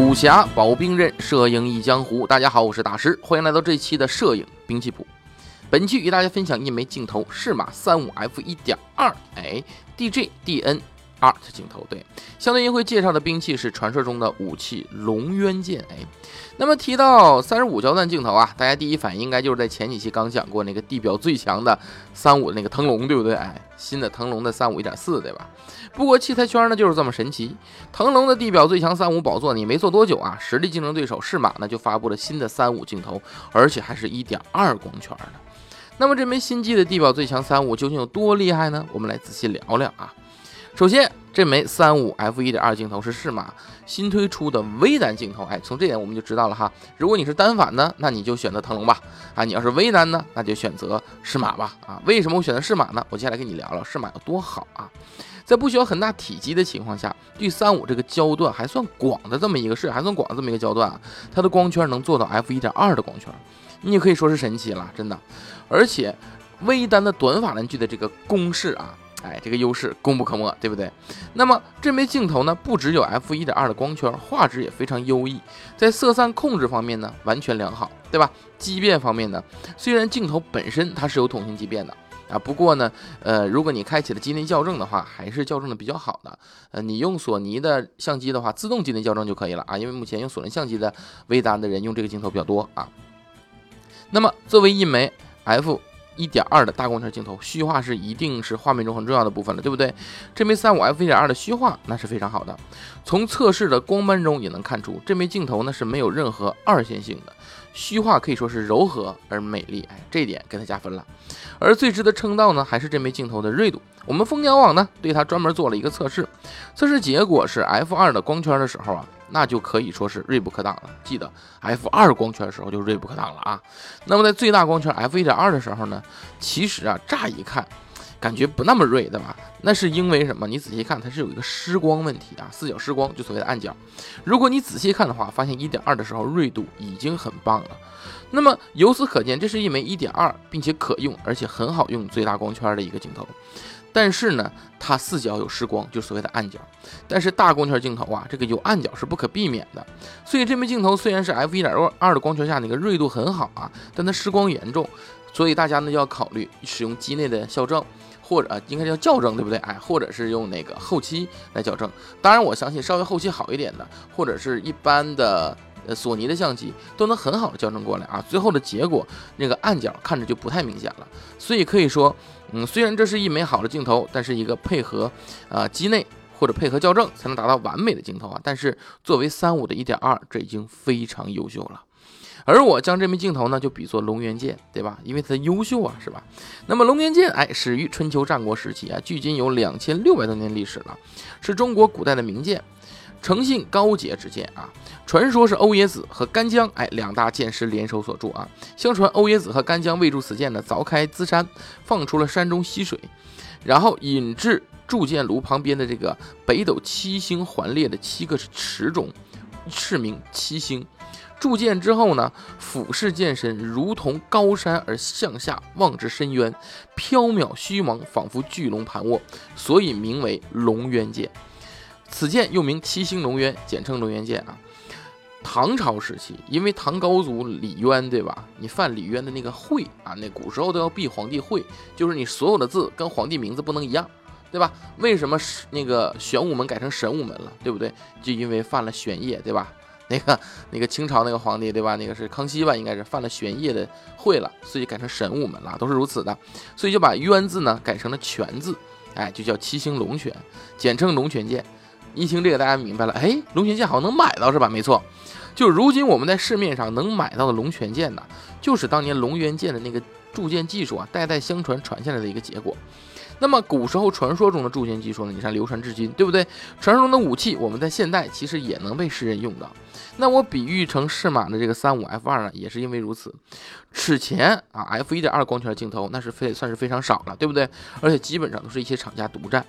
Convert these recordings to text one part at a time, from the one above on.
武侠保兵刃，摄影忆江湖。大家好，我是大师，欢迎来到这期的摄影兵器谱。本期与大家分享一枚镜头，适马三五 f 一点二，哎，DJ DN Art 镜头。对，相对应会介绍的兵器是传说中的武器龙渊剑。哎，那么提到三十五焦段镜头啊，大家第一反应应该就是在前几期刚讲过那个地表最强的三五的那个腾龙，对不对？哎，新的腾龙的三五一点四，对吧？不过器材圈呢就是这么神奇，腾龙的地表最强三五宝座，你没做多久啊，实力竞争对手适马呢就发布了新的三五镜头，而且还是一点二光圈的。那么这枚新机的地表最强三五究竟有多厉害呢？我们来仔细聊聊啊。首先，这枚三五 f 一点二镜头是适马新推出的微单镜头，哎，从这点我们就知道了哈。如果你是单反呢，那你就选择腾龙吧，啊，你要是微单呢，那就选择适马吧，啊，为什么我选择适马呢？我接下来跟你聊聊适马有多好啊。在不需要很大体积的情况下，对三五这个焦段还算广的这么一个视还算广的这么一个焦段啊，它的光圈能做到 f 一点二的光圈，你也可以说是神奇了，真的。而且微单的短法兰距的这个公式啊，哎，这个优势功不可没，对不对？那么这枚镜头呢，不只有 f 一点二的光圈，画质也非常优异，在色散控制方面呢，完全良好，对吧？畸变方面呢，虽然镜头本身它是有统性畸变的。啊，不过呢，呃，如果你开启了机内校正的话，还是校正的比较好的。呃，你用索尼的相机的话，自动机内校正就可以了啊，因为目前用索尼相机的微单的人用这个镜头比较多啊。那么，作为一枚 f 一点二的大光圈镜头，虚化是一定是画面中很重要的部分了，对不对？这枚三五 f 一点二的虚化那是非常好的，从测试的光斑中也能看出，这枚镜头呢是没有任何二线性的。虚化可以说是柔和而美丽，哎，这一点给它加分了。而最值得称道呢，还是这枚镜头的锐度。我们蜂鸟网呢对它专门做了一个测试，测试结果是 f 二的光圈的时候啊，那就可以说是锐不可挡了。记得 f 二光圈的时候就锐不可挡了啊。那么在最大光圈 f 一点二的时候呢，其实啊，乍一看。感觉不那么锐，对吧？那是因为什么？你仔细看，它是有一个失光问题啊，四角失光，就所谓的暗角。如果你仔细看的话，发现一点二的时候锐度已经很棒了。那么由此可见，这是一枚一点二，并且可用，而且很好用最大光圈的一个镜头。但是呢，它四角有失光，就所谓的暗角。但是大光圈镜头啊，这个有暗角是不可避免的。所以这枚镜头虽然是 f 一点二的光圈下那个锐度很好啊，但它失光严重。所以大家呢要考虑使用机内的校正。或者应该叫校正，对不对？哎，或者是用那个后期来校正。当然，我相信稍微后期好一点的，或者是一般的呃索尼的相机，都能很好的校正过来啊。最后的结果，那个暗角看着就不太明显了。所以可以说，嗯，虽然这是一枚好的镜头，但是一个配合啊机内或者配合校正才能达到完美的镜头啊。但是作为三五的一点二，这已经非常优秀了。而我将这枚镜头呢，就比作龙源剑，对吧？因为它优秀啊，是吧？那么龙源剑，哎，始于春秋战国时期啊，距今有两千六百多年历史了，是中国古代的名剑，诚信高洁之剑啊。传说是欧冶子和干将，哎，两大剑师联手所铸啊。相传欧冶子和干将为铸此剑呢，凿开资山，放出了山中溪水，然后引至铸剑炉旁边的这个北斗七星环列的七个池中，斥名七星。铸剑之后呢，俯视剑身，如同高山而向下望之深渊，缥缈虚茫，仿佛巨龙盘卧，所以名为龙渊剑。此剑又名七星龙渊，简称龙渊剑啊。唐朝时期，因为唐高祖李渊，对吧？你犯李渊的那个讳啊，那古时候都要避皇帝讳，就是你所有的字跟皇帝名字不能一样，对吧？为什么那个玄武门改成神武门了，对不对？就因为犯了玄烨，对吧？那个那个清朝那个皇帝对吧？那个是康熙吧？应该是犯了玄烨的讳了，所以改成神武门了，都是如此的。所以就把渊字呢改成了泉字，哎，就叫七星龙泉，简称龙泉剑。一听这个，大家明白了，哎，龙泉剑好像能买到是吧？没错，就如今我们在市面上能买到的龙泉剑呢，就是当年龙渊剑的那个铸剑技术啊，代代相传传下来的一个结果。那么古时候传说中的铸剑技术呢？你看流传至今，对不对？传说中的武器，我们在现代其实也能被世人用到。那我比喻成适马的这个三五 f 二呢，也是因为如此。此前啊，f 一点二光圈镜头那是非算是非常少了，对不对？而且基本上都是一些厂家独占。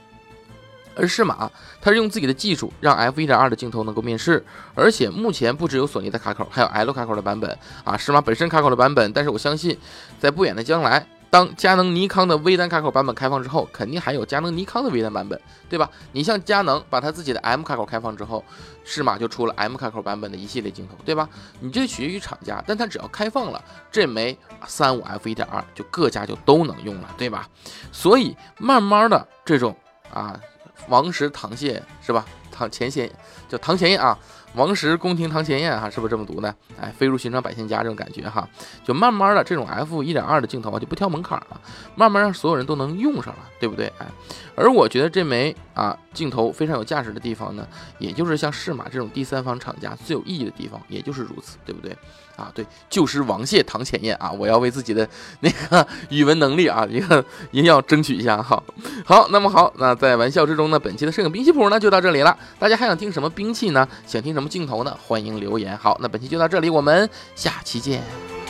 而适马，它是用自己的技术让 f 一点二的镜头能够面世，而且目前不只有索尼的卡口，还有 L 卡口的版本啊。适马本身卡口的版本，但是我相信在不远的将来。当佳能、尼康的微单卡口版本开放之后，肯定还有佳能、尼康的微单版本，对吧？你像佳能把它自己的 M 卡口开放之后，适马就出了 M 卡口版本的一系列镜头，对吧？你这取决于厂家，但它只要开放了，这枚三五 F 一点二就各家就都能用了，对吧？所以慢慢的这种啊，王石堂谢是吧？堂前贤叫堂前燕啊。王石宫廷堂前燕哈，是不是这么读呢？哎，飞入寻常百姓家这种感觉哈，就慢慢的这种 f 一点二的镜头啊就不挑门槛了，慢慢让所有人都能用上了，对不对？哎，而我觉得这枚啊镜头非常有价值的地方呢，也就是像适马这种第三方厂家最有意义的地方，也就是如此，对不对？啊，对，旧时王谢堂前燕啊，我要为自己的 那个语文能力啊一个一定要争取一下哈。好，那么好，那在玩笑之中呢，本期的摄影兵器谱呢就到这里了。大家还想听什么兵器呢？想听什么镜头呢？欢迎留言。好，那本期就到这里，我们下期见。